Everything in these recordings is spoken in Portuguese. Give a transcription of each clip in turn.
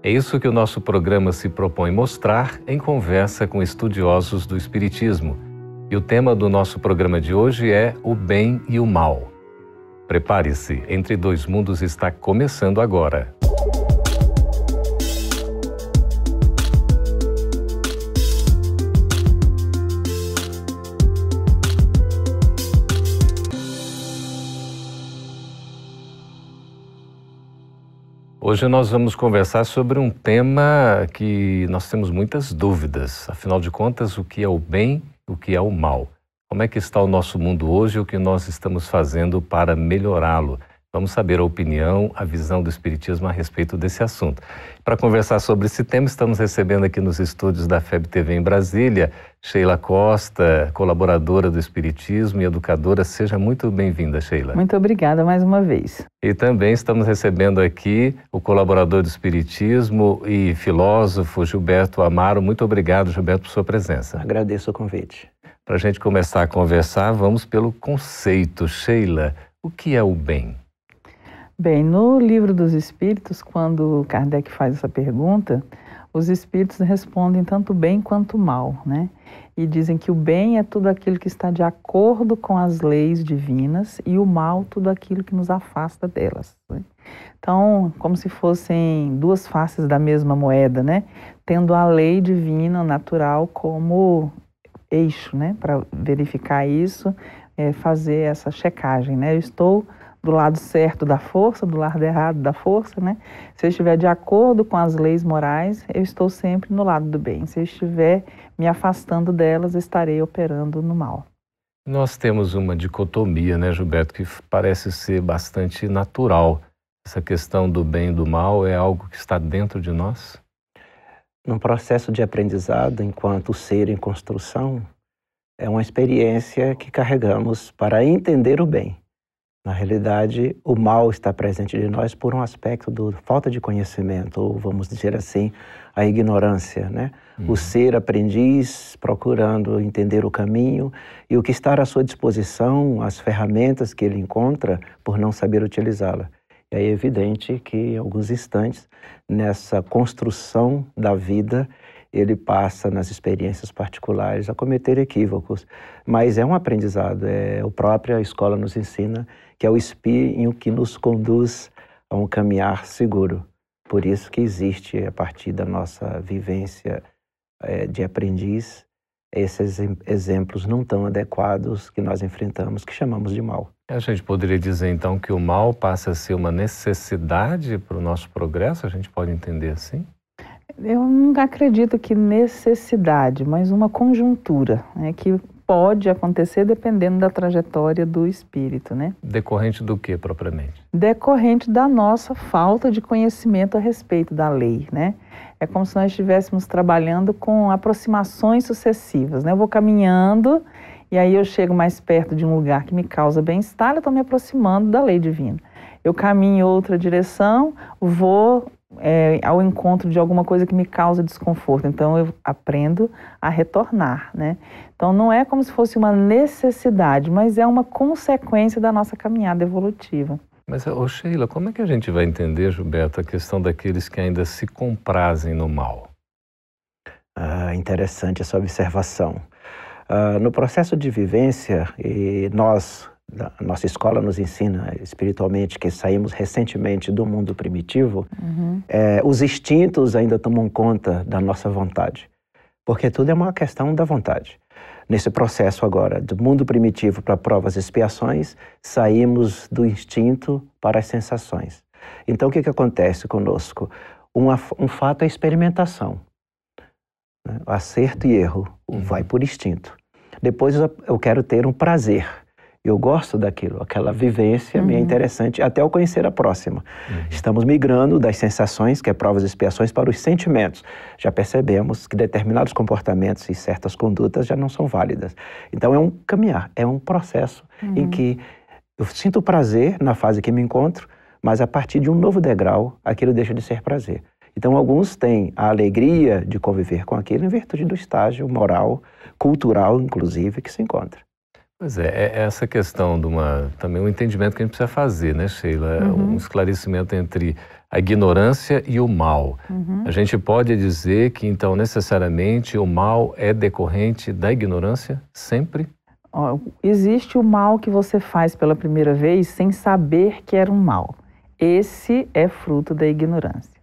É isso que o nosso programa se propõe mostrar em conversa com estudiosos do Espiritismo. E o tema do nosso programa de hoje é o bem e o mal. Prepare-se, Entre Dois Mundos está começando agora. Hoje nós vamos conversar sobre um tema que nós temos muitas dúvidas. Afinal de contas, o que é o bem, o que é o mal? Como é que está o nosso mundo hoje e o que nós estamos fazendo para melhorá-lo? Vamos saber a opinião, a visão do Espiritismo a respeito desse assunto. Para conversar sobre esse tema, estamos recebendo aqui nos estúdios da FEB TV em Brasília, Sheila Costa, colaboradora do Espiritismo e educadora. Seja muito bem-vinda, Sheila. Muito obrigada mais uma vez. E também estamos recebendo aqui o colaborador do Espiritismo e filósofo Gilberto Amaro. Muito obrigado, Gilberto, por sua presença. Agradeço o convite. Para a gente começar a conversar, vamos pelo conceito. Sheila, o que é o bem? Bem, no livro dos Espíritos, quando Kardec faz essa pergunta, os Espíritos respondem tanto bem quanto mal, né? E dizem que o bem é tudo aquilo que está de acordo com as leis divinas e o mal tudo aquilo que nos afasta delas. Né? Então, como se fossem duas faces da mesma moeda, né? Tendo a lei divina, natural, como eixo, né? Para verificar isso, é, fazer essa checagem, né? Eu estou do lado certo da força, do lado errado da força, né? Se eu estiver de acordo com as leis morais, eu estou sempre no lado do bem. Se eu estiver me afastando delas, estarei operando no mal. Nós temos uma dicotomia, né, Gilberto, que parece ser bastante natural. Essa questão do bem e do mal é algo que está dentro de nós? Num processo de aprendizado, enquanto ser em construção, é uma experiência que carregamos para entender o bem. Na realidade, o mal está presente de nós por um aspecto do falta de conhecimento, ou vamos dizer assim, a ignorância, né? Uhum. O ser aprendiz procurando entender o caminho e o que está à sua disposição, as ferramentas que ele encontra por não saber utilizá-la. É evidente que em alguns instantes, nessa construção da vida, ele passa nas experiências particulares a cometer equívocos, mas é um aprendizado, é a própria escola nos ensina que é o espinho que nos conduz a um caminhar seguro. Por isso que existe, a partir da nossa vivência é, de aprendiz, esses exemplos não tão adequados que nós enfrentamos, que chamamos de mal. A gente poderia dizer então que o mal passa a ser uma necessidade para o nosso progresso? A gente pode entender assim? Eu não acredito que necessidade, mas uma conjuntura, né, que pode acontecer dependendo da trajetória do espírito, né? Decorrente do que propriamente? Decorrente da nossa falta de conhecimento a respeito da lei, né? É como se nós estivéssemos trabalhando com aproximações sucessivas, né? Eu vou caminhando e aí eu chego mais perto de um lugar que me causa bem-estar, eu estou me aproximando da lei divina. Eu caminho em outra direção, vou é, ao encontro de alguma coisa que me causa desconforto. Então eu aprendo a retornar, né? Então não é como se fosse uma necessidade, mas é uma consequência da nossa caminhada evolutiva. Mas, ô Sheila, como é que a gente vai entender, Gilberto, a questão daqueles que ainda se comprazem no mal? Ah, interessante essa observação. Ah, no processo de vivência, e nós, nossa escola nos ensina espiritualmente que saímos recentemente do mundo primitivo, uhum. é, os instintos ainda tomam conta da nossa vontade, porque tudo é uma questão da vontade. Nesse processo agora, do mundo primitivo para provas e expiações, saímos do instinto para as sensações. Então, o que, que acontece conosco? Uma, um fato é experimentação. Né? Acerto e erro uhum. vai por instinto. Depois eu quero ter um prazer. Eu gosto daquilo, aquela vivência uhum. me é uhum. interessante até eu conhecer a próxima. Uhum. Estamos migrando das sensações, que é provas e expiações, para os sentimentos. Já percebemos que determinados comportamentos e certas condutas já não são válidas. Então é um caminhar, é um processo uhum. em que eu sinto prazer na fase que me encontro, mas a partir de um novo degrau, aquilo deixa de ser prazer. Então, alguns têm a alegria de conviver com aquilo em virtude do estágio moral, cultural, inclusive, que se encontra. Pois é, é essa questão de uma também um entendimento que a gente precisa fazer, né, Sheila? Uhum. Um esclarecimento entre a ignorância e o mal. Uhum. A gente pode dizer que então necessariamente o mal é decorrente da ignorância sempre? existe o mal que você faz pela primeira vez sem saber que era um mal. Esse é fruto da ignorância.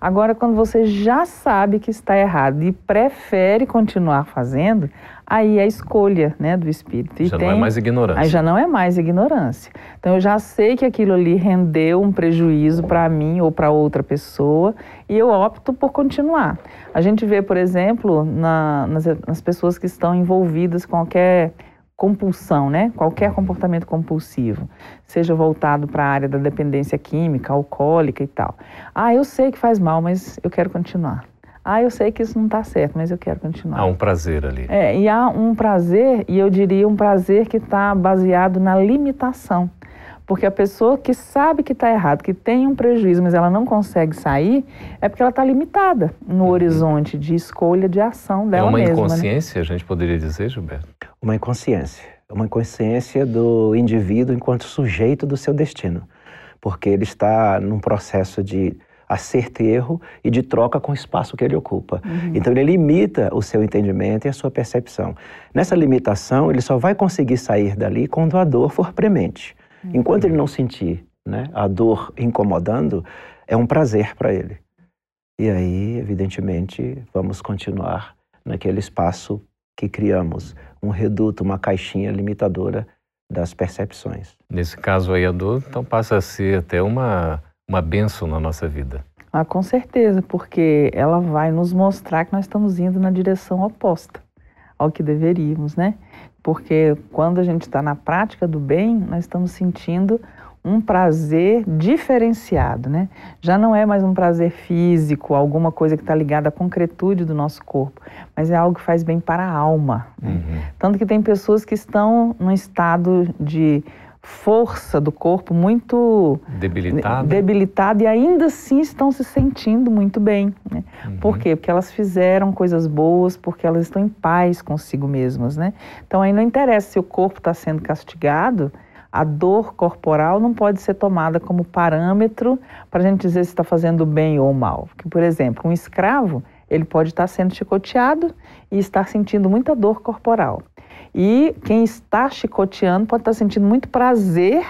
Agora, quando você já sabe que está errado e prefere continuar fazendo, aí é a escolha né, do espírito. E já tem, não é mais ignorância. Aí já não é mais ignorância. Então, eu já sei que aquilo ali rendeu um prejuízo para mim ou para outra pessoa e eu opto por continuar. A gente vê, por exemplo, na, nas, nas pessoas que estão envolvidas com qualquer compulsão, né? Qualquer comportamento compulsivo, seja voltado para a área da dependência química, alcoólica e tal. Ah, eu sei que faz mal, mas eu quero continuar. Ah, eu sei que isso não está certo, mas eu quero continuar. Há um prazer ali. É, e há um prazer, e eu diria um prazer que está baseado na limitação. Porque a pessoa que sabe que está errado, que tem um prejuízo, mas ela não consegue sair, é porque ela está limitada no uhum. horizonte de escolha de ação dela mesma. É uma mesma, né? inconsciência, né? a gente poderia dizer, Gilberto? Uma inconsciência. Uma inconsciência do indivíduo enquanto sujeito do seu destino. Porque ele está num processo de acerto e erro e de troca com o espaço que ele ocupa. Uhum. Então ele limita o seu entendimento e a sua percepção. Nessa limitação, ele só vai conseguir sair dali quando a dor for premente. Enquanto ele não sentir né, a dor incomodando, é um prazer para ele. E aí, evidentemente, vamos continuar naquele espaço que criamos, um reduto, uma caixinha limitadora das percepções. Nesse caso aí, a dor, então passa a ser até uma, uma benção na nossa vida. Ah, com certeza, porque ela vai nos mostrar que nós estamos indo na direção oposta ao que deveríamos, né? porque quando a gente está na prática do bem, nós estamos sentindo um prazer diferenciado, né? Já não é mais um prazer físico, alguma coisa que está ligada à concretude do nosso corpo, mas é algo que faz bem para a alma. Né? Uhum. Tanto que tem pessoas que estão num estado de força do corpo muito debilitada, debilitada e ainda assim estão se sentindo muito bem. Né? Uhum. Por quê? Porque elas fizeram coisas boas, porque elas estão em paz consigo mesmas. Né? Então aí não interessa se o corpo está sendo castigado, a dor corporal não pode ser tomada como parâmetro para a gente dizer se está fazendo bem ou mal. Porque, por exemplo, um escravo ele pode estar sendo chicoteado e estar sentindo muita dor corporal. E quem está chicoteando pode estar sentindo muito prazer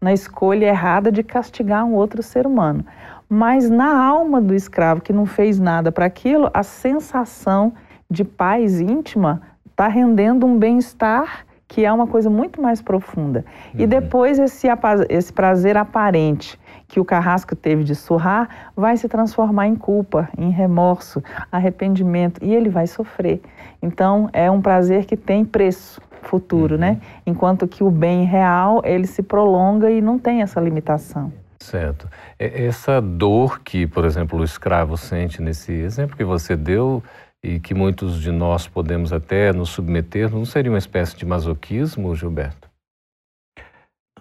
na escolha errada de castigar um outro ser humano. Mas na alma do escravo que não fez nada para aquilo, a sensação de paz íntima está rendendo um bem-estar que é uma coisa muito mais profunda. Uhum. E depois esse, esse prazer aparente que o carrasco teve de surrar vai se transformar em culpa, em remorso, arrependimento e ele vai sofrer. Então é um prazer que tem preço futuro, né? uhum. né? Enquanto que o bem real ele se prolonga e não tem essa limitação. Certo. Essa dor que, por exemplo, o escravo sente nesse exemplo que você deu e que muitos de nós podemos até nos submeter, não seria uma espécie de masoquismo, Gilberto?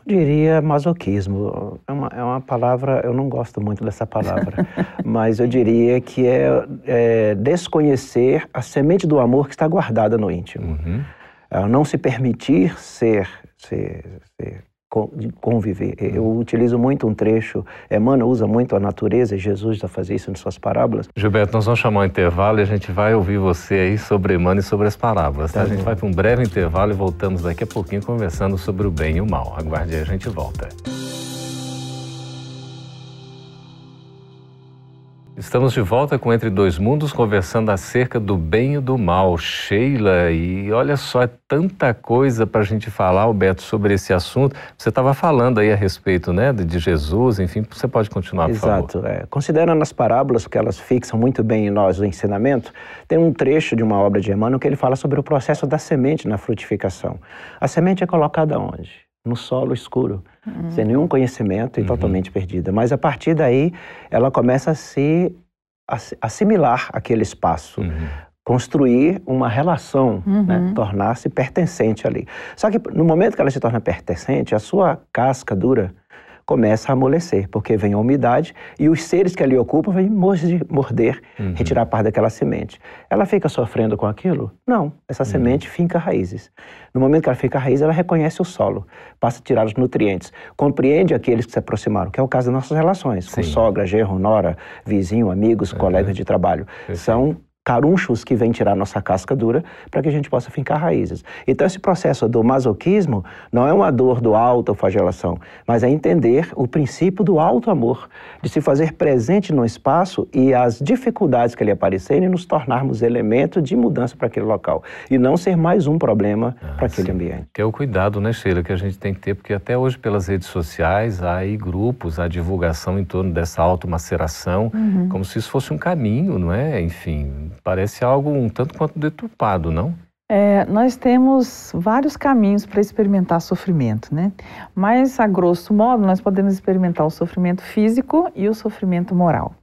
Eu diria masoquismo. É uma, é uma palavra, eu não gosto muito dessa palavra, mas eu diria que é, é, desconhecer a semente do amor que está guardada no íntimo. Uhum. É não se permitir ser, ser, ser conviver. Eu utilizo muito um trecho, Emmanuel usa muito a natureza, Jesus já fazia isso em suas parábolas. Gilberto, nós vamos chamar um intervalo e a gente vai ouvir você aí sobre Emmanuel e sobre as parábolas. Tá? Tá a gente vai para um breve intervalo e voltamos daqui a pouquinho conversando sobre o bem e o mal. Aguarde aí, a gente volta. Estamos de volta com Entre Dois Mundos, conversando acerca do bem e do mal. Sheila, e olha só, é tanta coisa para a gente falar, Alberto, sobre esse assunto. Você estava falando aí a respeito né, de Jesus, enfim, você pode continuar, por Exato, favor. É. Considerando as parábolas, que elas fixam muito bem em nós o ensinamento, tem um trecho de uma obra de Emmanuel que ele fala sobre o processo da semente na frutificação. A semente é colocada onde? no solo escuro, uhum. sem nenhum conhecimento e uhum. totalmente perdida. Mas a partir daí, ela começa a se assimilar aquele espaço. Uhum. Construir uma relação, né? Uhum. tornar-se pertencente ali. Só que no momento que ela se torna pertencente, a sua casca dura começa a amolecer, porque vem a umidade e os seres que ali ocupam vêm morder, uhum. retirar parte daquela semente. Ela fica sofrendo com aquilo? Não. Essa uhum. semente finca raízes. No momento que ela fica raiz, ela reconhece o solo, passa a tirar os nutrientes, compreende aqueles que se aproximaram, que é o caso das nossas relações, Sim. com sogra, gerro, nora, vizinho, amigos, uhum. colegas de trabalho. São carunchos que vêm tirar nossa casca dura para que a gente possa fincar raízes. Então, esse processo do masoquismo não é uma dor do autoflagelação, mas é entender o princípio do alto amor, de se fazer presente no espaço e as dificuldades que ali aparecerem nos tornarmos elemento de mudança para aquele local e não ser mais um problema ah, para aquele sim. ambiente. Que é o cuidado, né, Sheila, que a gente tem que ter, porque até hoje pelas redes sociais há aí grupos, há divulgação em torno dessa automaceração, uhum. como se isso fosse um caminho, não é? Enfim, Parece algo um tanto quanto deturpado, não? É, nós temos vários caminhos para experimentar sofrimento, né? Mas, a grosso modo, nós podemos experimentar o sofrimento físico e o sofrimento moral.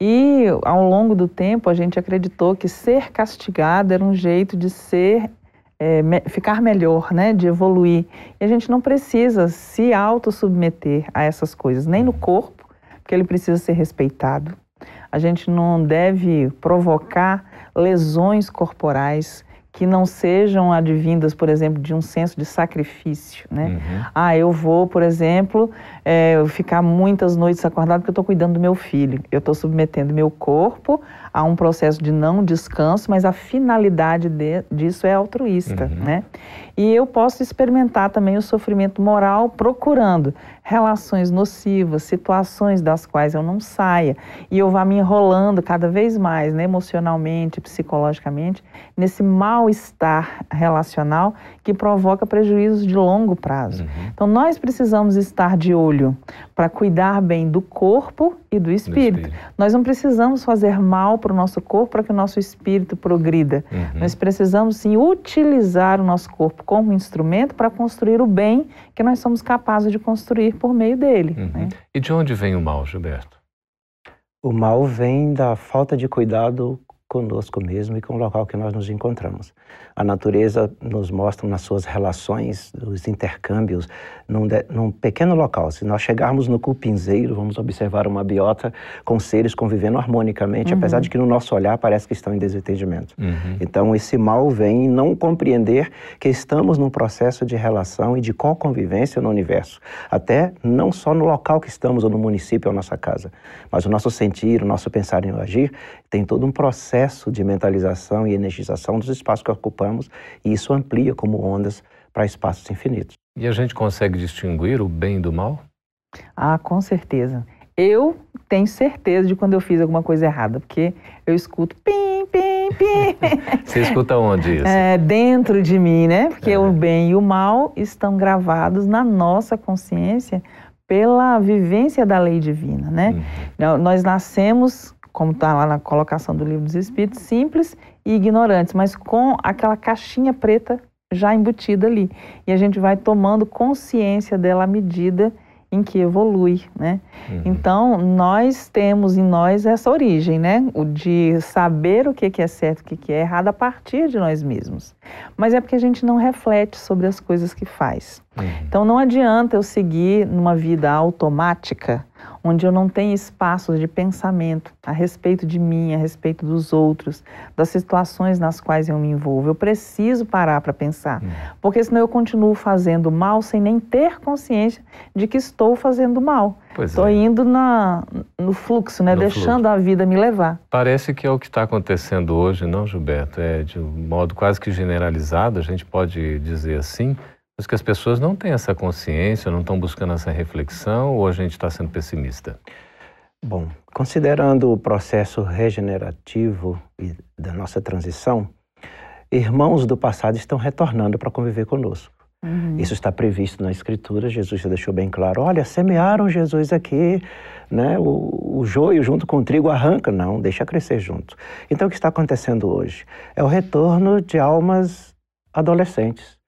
E, ao longo do tempo, a gente acreditou que ser castigado era um jeito de ser é, ficar melhor, né, de evoluir. E a gente não precisa se autossubmeter a essas coisas, nem no corpo, porque ele precisa ser respeitado, a gente não deve provocar lesões corporais que não sejam advindas, por exemplo, de um senso de sacrifício, né? Uhum. Ah, eu vou, por exemplo, é, ficar muitas noites acordado porque eu estou cuidando do meu filho. Eu estou submetendo meu corpo a um processo de não descanso, mas a finalidade de, disso é altruísta, uhum. né? E eu posso experimentar também o sofrimento moral procurando relações nocivas, situações das quais eu não saia e eu vá me enrolando cada vez mais, né, emocionalmente, psicologicamente, nesse mal-estar relacional que provoca prejuízos de longo prazo. Uhum. Então nós precisamos estar de olho para cuidar bem do corpo e do espírito. do espírito. Nós não precisamos fazer mal para o nosso corpo para que o nosso espírito progrida. Uhum. Nós precisamos sim utilizar o nosso corpo como instrumento para construir o bem que nós somos capazes de construir por meio dele. Uhum. Né? E de onde vem o mal, Gilberto? O mal vem da falta de cuidado conosco mesmo e com o local que nós nos encontramos. A natureza nos mostra nas suas relações, os intercâmbios, num, de, num pequeno local. Se nós chegarmos no cupinzeiro, vamos observar uma biota com seres convivendo harmonicamente, uhum. apesar de que no nosso olhar parece que estão em desentendimento. Uhum. Então, esse mal vem em não compreender que estamos num processo de relação e de co-convivência no universo. Até não só no local que estamos, ou no município, ou nossa casa, mas o nosso sentir, o nosso pensar e agir tem todo um processo de mentalização e energização dos espaços que ocupamos, e isso amplia como ondas para espaços infinitos. E a gente consegue distinguir o bem do mal? Ah, com certeza. Eu tenho certeza de quando eu fiz alguma coisa errada, porque eu escuto pim, pim, pim. Você escuta onde isso? É, dentro de mim, né? Porque é. o bem e o mal estão gravados na nossa consciência pela vivência da lei divina, né? Uhum. Nós nascemos como está lá na colocação do livro dos Espíritos, simples e ignorantes, mas com aquela caixinha preta já embutida ali. E a gente vai tomando consciência dela à medida em que evolui, né? Uhum. Então, nós temos em nós essa origem, né? O de saber o que é certo e o que é errado a partir de nós mesmos. Mas é porque a gente não reflete sobre as coisas que faz. Uhum. Então, não adianta eu seguir numa vida automática, onde eu não tenho espaços de pensamento a respeito de mim, a respeito dos outros, das situações nas quais eu me envolvo. Eu preciso parar para pensar, hum. porque senão eu continuo fazendo mal sem nem ter consciência de que estou fazendo mal. Estou é. indo na, no fluxo, né? No deixando fluxo. a vida me levar. Parece que é o que está acontecendo hoje, não, Gilberto? É de um modo quase que generalizado, a gente pode dizer assim mas que as pessoas não têm essa consciência, não estão buscando essa reflexão ou a gente está sendo pessimista? Bom, considerando o processo regenerativo e da nossa transição, irmãos do passado estão retornando para conviver conosco. Uhum. Isso está previsto na Escritura, Jesus já deixou bem claro. Olha, semearam Jesus aqui, né? O, o joio junto com o trigo arranca. Não, deixa crescer junto. Então, o que está acontecendo hoje? É o retorno de almas adolescentes,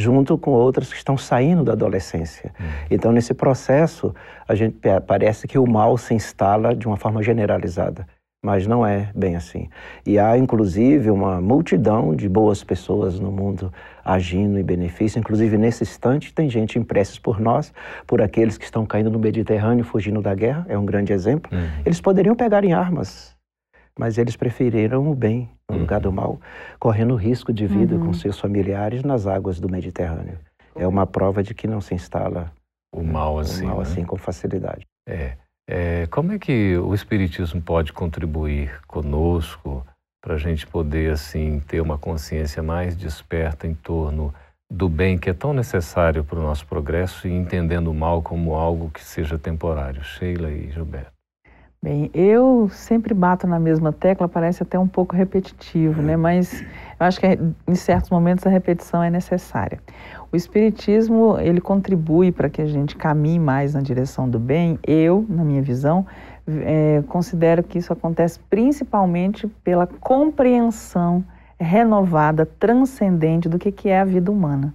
junto com outras que estão saindo da adolescência. Uhum. Então, nesse processo, a gente parece que o mal se instala de uma forma generalizada mas não é bem assim. E há, inclusive, uma multidão de boas pessoas no mundo agindo em benefício. Inclusive, nesse instante, tem gente impressa por nós, por aqueles que estão caindo no Mediterrâneo, fugindo da guerra, é um grande exemplo. Uhum. Eles poderiam pegar em armas, mas eles preferiram o bem no uhum. lugar do mal, correndo risco de vida uhum. com seus familiares nas águas do Mediterrâneo. É uma prova de que não se instala o mal assim, o mal né? assim com facilidade. É. É, como é que o Espiritismo pode contribuir conosco para a gente poder assim ter uma consciência mais desperta em torno do bem que é tão necessário para o nosso progresso e entendendo o mal como algo que seja temporário? Sheila e Gilberto. Bem, eu sempre bato na mesma tecla, parece até um pouco repetitivo, né? Mas eu acho que em certos momentos a repetição é necessária. O espiritismo, ele contribui para que a gente caminhe mais na direção do bem. Eu, na minha visão, é, considero que isso acontece principalmente pela compreensão renovada, transcendente do que, que é a vida humana.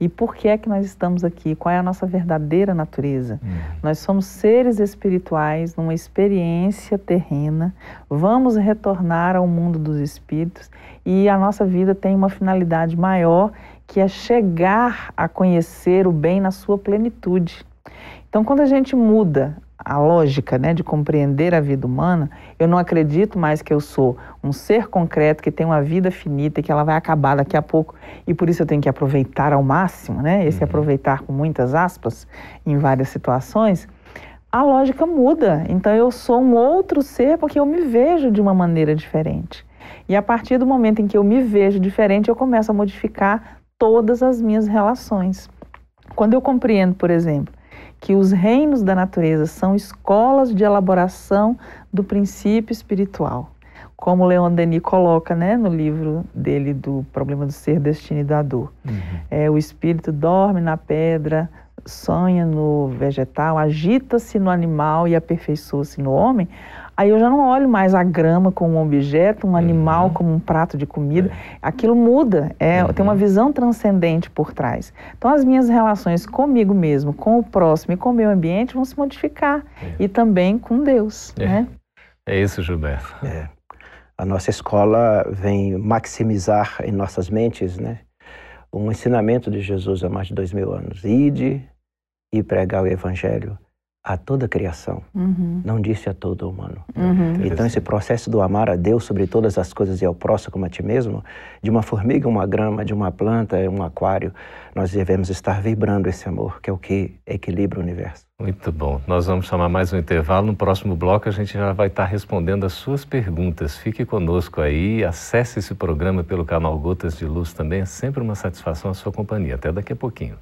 E por que é que nós estamos aqui? Qual é a nossa verdadeira natureza? Uhum. Nós somos seres espirituais numa experiência terrena, vamos retornar ao mundo dos espíritos e a nossa vida tem uma finalidade maior que é chegar a conhecer o bem na sua plenitude. Então, quando a gente muda a lógica né, de compreender a vida humana, eu não acredito mais que eu sou um ser concreto que tem uma vida finita e que ela vai acabar daqui a pouco e por isso eu tenho que aproveitar ao máximo, né? Esse uhum. aproveitar com muitas aspas em várias situações. A lógica muda. Então eu sou um outro ser porque eu me vejo de uma maneira diferente. E a partir do momento em que eu me vejo diferente, eu começo a modificar todas as minhas relações. Quando eu compreendo, por exemplo, que os reinos da natureza são escolas de elaboração do princípio espiritual. Como Leon Denis coloca né, no livro dele do Problema do Ser, Destino e da Dor. Uhum. É, o espírito dorme na pedra, sonha no vegetal, agita-se no animal e aperfeiçoa-se no homem, Aí eu já não olho mais a grama como um objeto, um animal uhum. como um prato de comida. É. Aquilo muda, é, uhum. tem uma visão transcendente por trás. Então as minhas relações comigo mesmo, com o próximo e com o meio ambiente vão se modificar. É. E também com Deus. É, né? é isso, Gilberto. É. A nossa escola vem maximizar em nossas mentes né, um ensinamento de Jesus há mais de dois mil anos. Ide e pregar o evangelho a toda a criação, uhum. não disse a todo humano. Uhum. Então, esse processo do amar a Deus sobre todas as coisas e ao próximo como a ti mesmo, de uma formiga, uma grama, de uma planta, um aquário, nós devemos estar vibrando esse amor, que é o que equilibra o universo. Muito bom. Nós vamos chamar mais um intervalo. No próximo bloco, a gente já vai estar respondendo as suas perguntas. Fique conosco aí, acesse esse programa pelo canal Gotas de Luz também. É sempre uma satisfação a sua companhia. Até daqui a pouquinho.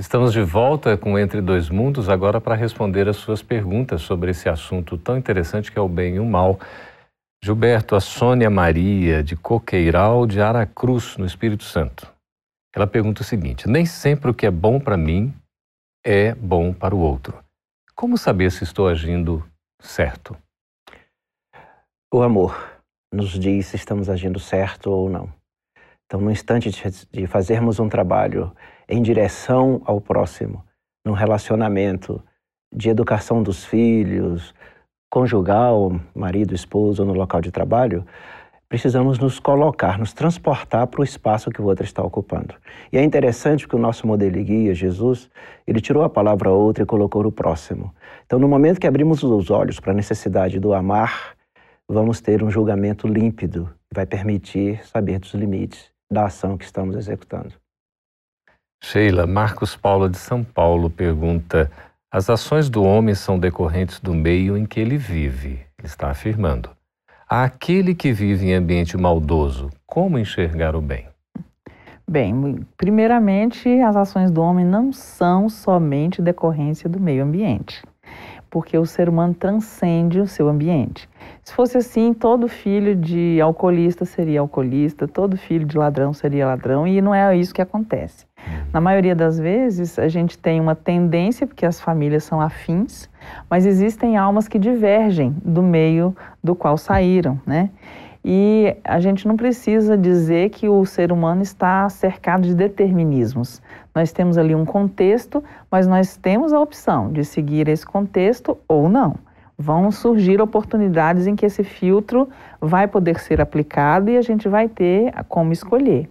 Estamos de volta com Entre Dois Mundos, agora para responder as suas perguntas sobre esse assunto tão interessante que é o bem e o mal. Gilberto, a Sônia Maria, de Coqueiral, de Aracruz, no Espírito Santo. Ela pergunta o seguinte: Nem sempre o que é bom para mim é bom para o outro. Como saber se estou agindo certo? O amor nos diz se estamos agindo certo ou não. Então, no instante de fazermos um trabalho em direção ao próximo, num relacionamento de educação dos filhos, conjugal, marido, esposa, ou no local de trabalho, precisamos nos colocar, nos transportar para o espaço que o outro está ocupando. E é interessante que o nosso modelo guia, Jesus, ele tirou a palavra outra e colocou o próximo. Então, no momento que abrimos os olhos para a necessidade do amar, vamos ter um julgamento límpido, que vai permitir saber dos limites da ação que estamos executando. Sheila, Marcos Paulo de São Paulo pergunta: as ações do homem são decorrentes do meio em que ele vive. Está afirmando. Aquele que vive em ambiente maldoso, como enxergar o bem? Bem, primeiramente, as ações do homem não são somente decorrência do meio ambiente, porque o ser humano transcende o seu ambiente. Se fosse assim, todo filho de alcoolista seria alcoolista, todo filho de ladrão seria ladrão, e não é isso que acontece. Na maioria das vezes, a gente tem uma tendência, porque as famílias são afins, mas existem almas que divergem do meio do qual saíram, né? E a gente não precisa dizer que o ser humano está cercado de determinismos. Nós temos ali um contexto, mas nós temos a opção de seguir esse contexto ou não. Vão surgir oportunidades em que esse filtro vai poder ser aplicado e a gente vai ter como escolher.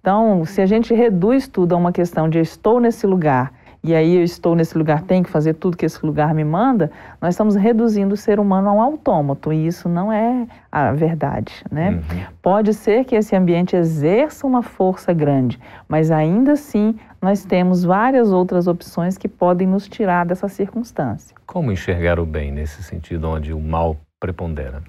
Então, se a gente reduz tudo a uma questão de estou nesse lugar e aí eu estou nesse lugar, tenho que fazer tudo que esse lugar me manda, nós estamos reduzindo o ser humano a um autômato e isso não é a verdade, né? Uhum. Pode ser que esse ambiente exerça uma força grande, mas ainda assim nós temos várias outras opções que podem nos tirar dessa circunstância. Como enxergar o bem nesse sentido onde o mal prepondera?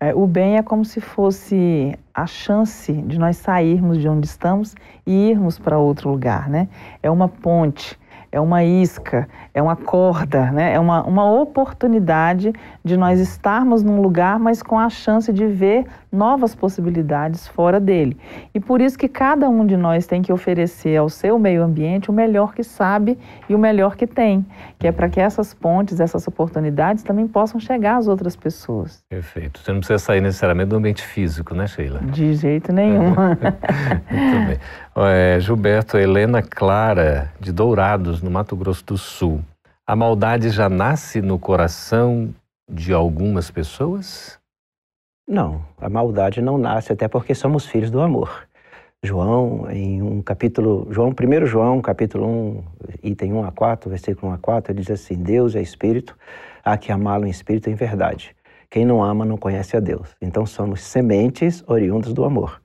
É, o bem é como se fosse a chance de nós sairmos de onde estamos e irmos para outro lugar, né? É uma ponte é uma isca, é uma corda, né? é uma, uma oportunidade de nós estarmos num lugar, mas com a chance de ver novas possibilidades fora dele. E por isso que cada um de nós tem que oferecer ao seu meio ambiente o melhor que sabe e o melhor que tem, que é para que essas pontes, essas oportunidades também possam chegar às outras pessoas. Perfeito. Você não precisa sair necessariamente do ambiente físico, né, Sheila? De jeito nenhum. Muito bem. É, Gilberto, Helena Clara, de Dourados, no Mato Grosso do Sul. A maldade já nasce no coração de algumas pessoas? Não, a maldade não nasce, até porque somos filhos do amor. João, em um capítulo, João, 1 João, capítulo 1, item 1 a 4, versículo 1 a 4, ele diz assim: Deus é espírito, há que amá-lo em espírito e em verdade. Quem não ama não conhece a Deus. Então somos sementes oriundas do amor.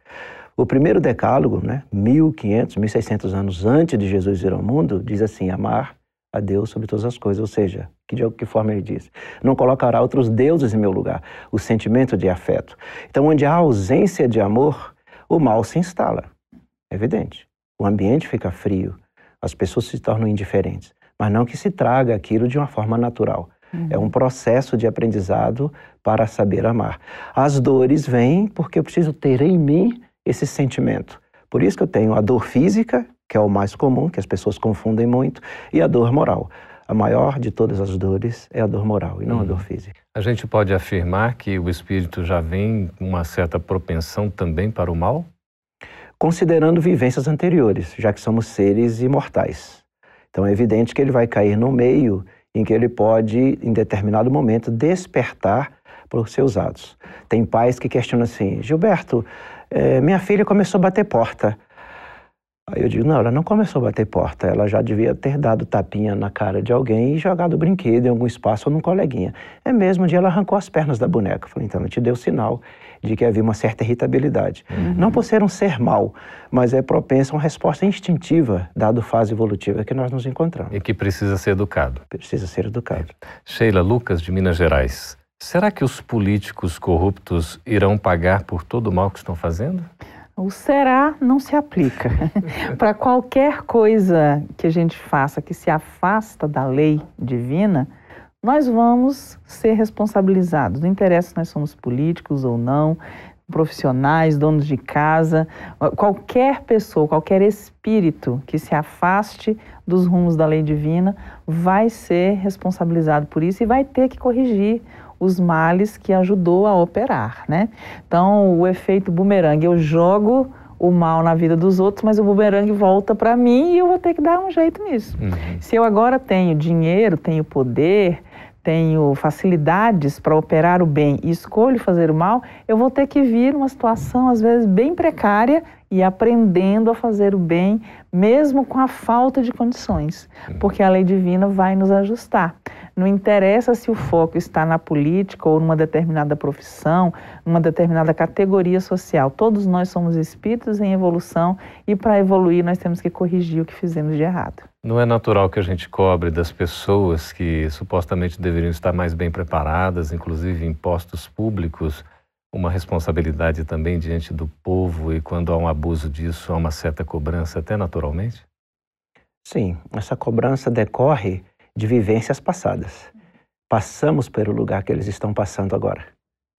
O primeiro decálogo, né, 1500, 1600 anos antes de Jesus vir ao mundo, diz assim: amar a Deus sobre todas as coisas. Ou seja, que de que forma ele diz? Não colocará outros deuses em meu lugar. O sentimento de afeto. Então, onde há ausência de amor, o mal se instala. É evidente. O ambiente fica frio, as pessoas se tornam indiferentes. Mas não que se traga aquilo de uma forma natural. Uhum. É um processo de aprendizado para saber amar. As dores vêm porque eu preciso ter em mim esse sentimento. Por isso que eu tenho a dor física, que é o mais comum, que as pessoas confundem muito, e a dor moral. A maior de todas as dores é a dor moral e não a dor uhum. física. A gente pode afirmar que o espírito já vem com uma certa propensão também para o mal? Considerando vivências anteriores, já que somos seres imortais. Então é evidente que ele vai cair no meio em que ele pode, em determinado momento, despertar para os seus atos. Tem pais que questionam assim: Gilberto, é, minha filha começou a bater porta. Aí eu digo, não, ela não começou a bater porta, ela já devia ter dado tapinha na cara de alguém e jogado brinquedo em algum espaço ou num coleguinha. É mesmo, um dia ela arrancou as pernas da boneca. Eu falei, então, ela te deu sinal de que havia uma certa irritabilidade. Uhum. Não por ser um ser mau, mas é propensa a uma resposta instintiva, dado a fase evolutiva que nós nos encontramos. E que precisa ser educado. Precisa ser educado. Sheila Lucas, de Minas Gerais. Será que os políticos corruptos irão pagar por todo o mal que estão fazendo? O será não se aplica. Para qualquer coisa que a gente faça que se afasta da lei divina, nós vamos ser responsabilizados. Não interessa se nós somos políticos ou não, profissionais, donos de casa, qualquer pessoa, qualquer espírito que se afaste dos rumos da lei divina vai ser responsabilizado por isso e vai ter que corrigir os males que ajudou a operar, né? Então, o efeito bumerangue, eu jogo o mal na vida dos outros, mas o bumerangue volta para mim e eu vou ter que dar um jeito nisso. Uhum. Se eu agora tenho dinheiro, tenho poder, tenho facilidades para operar o bem e escolho fazer o mal, eu vou ter que vir uma situação às vezes bem precária e aprendendo a fazer o bem, mesmo com a falta de condições, uhum. porque a lei divina vai nos ajustar. Não interessa se o foco está na política ou numa determinada profissão, numa determinada categoria social. Todos nós somos espíritos em evolução e para evoluir nós temos que corrigir o que fizemos de errado. Não é natural que a gente cobre das pessoas que supostamente deveriam estar mais bem preparadas, inclusive em postos públicos, uma responsabilidade também diante do povo e quando há um abuso disso, há uma certa cobrança, até naturalmente? Sim, essa cobrança decorre de vivências passadas. Passamos pelo lugar que eles estão passando agora.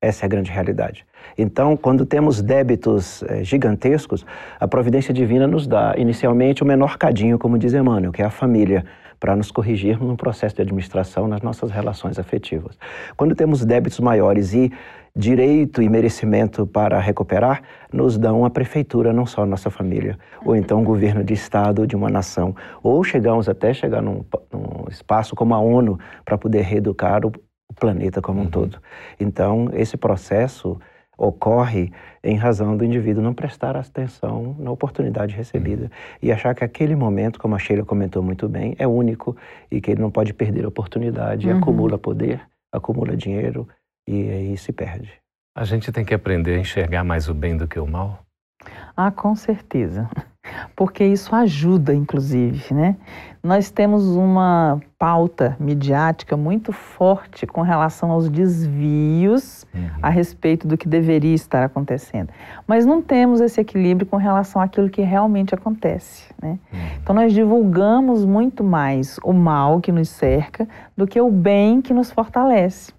Essa é a grande realidade. Então, quando temos débitos eh, gigantescos, a providência divina nos dá, inicialmente, o menor cadinho, como diz Emmanuel, que é a família, para nos corrigirmos no processo de administração nas nossas relações afetivas. Quando temos débitos maiores e direito e merecimento para recuperar, nos dão a prefeitura, não só a nossa família, ou então o governo de estado de uma nação, ou chegamos até chegar num, num espaço como a ONU para poder reeducar o, o planeta como um uhum. todo. Então, esse processo ocorre em razão do indivíduo não prestar atenção na oportunidade recebida uhum. e achar que aquele momento, como a Sheila comentou muito bem, é único e que ele não pode perder a oportunidade, uhum. acumula poder, acumula dinheiro e aí se perde. A gente tem que aprender a enxergar mais o bem do que o mal? Ah, com certeza porque isso ajuda, inclusive, né? Nós temos uma pauta midiática muito forte com relação aos desvios uhum. a respeito do que deveria estar acontecendo, mas não temos esse equilíbrio com relação àquilo que realmente acontece, né? Uhum. Então nós divulgamos muito mais o mal que nos cerca do que o bem que nos fortalece.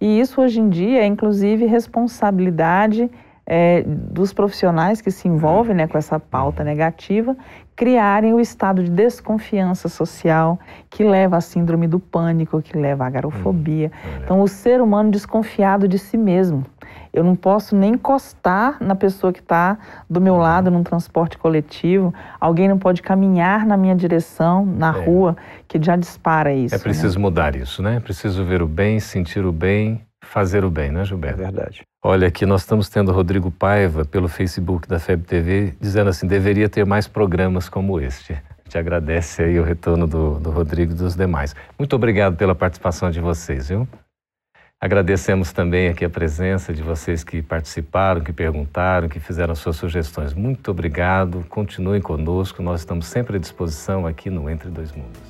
E isso hoje em dia é inclusive responsabilidade é, dos profissionais que se envolvem né, com essa pauta negativa criarem o estado de desconfiança social que leva à síndrome do pânico, que leva à garofobia. Hum, então, o ser humano desconfiado de si mesmo. Eu não posso nem encostar na pessoa que está do meu uhum. lado num transporte coletivo. Alguém não pode caminhar na minha direção, na é. rua, que já dispara isso. É preciso né? mudar isso, né? É preciso ver o bem, sentir o bem, fazer o bem, né, Gilberto? É verdade. Olha, aqui nós estamos tendo o Rodrigo Paiva pelo Facebook da FEB TV dizendo assim: deveria ter mais programas como este. Te agradece aí o retorno do, do Rodrigo e dos demais. Muito obrigado pela participação de vocês, viu? Agradecemos também aqui a presença de vocês que participaram, que perguntaram, que fizeram suas sugestões. Muito obrigado. Continuem conosco. Nós estamos sempre à disposição aqui no Entre Dois Mundos.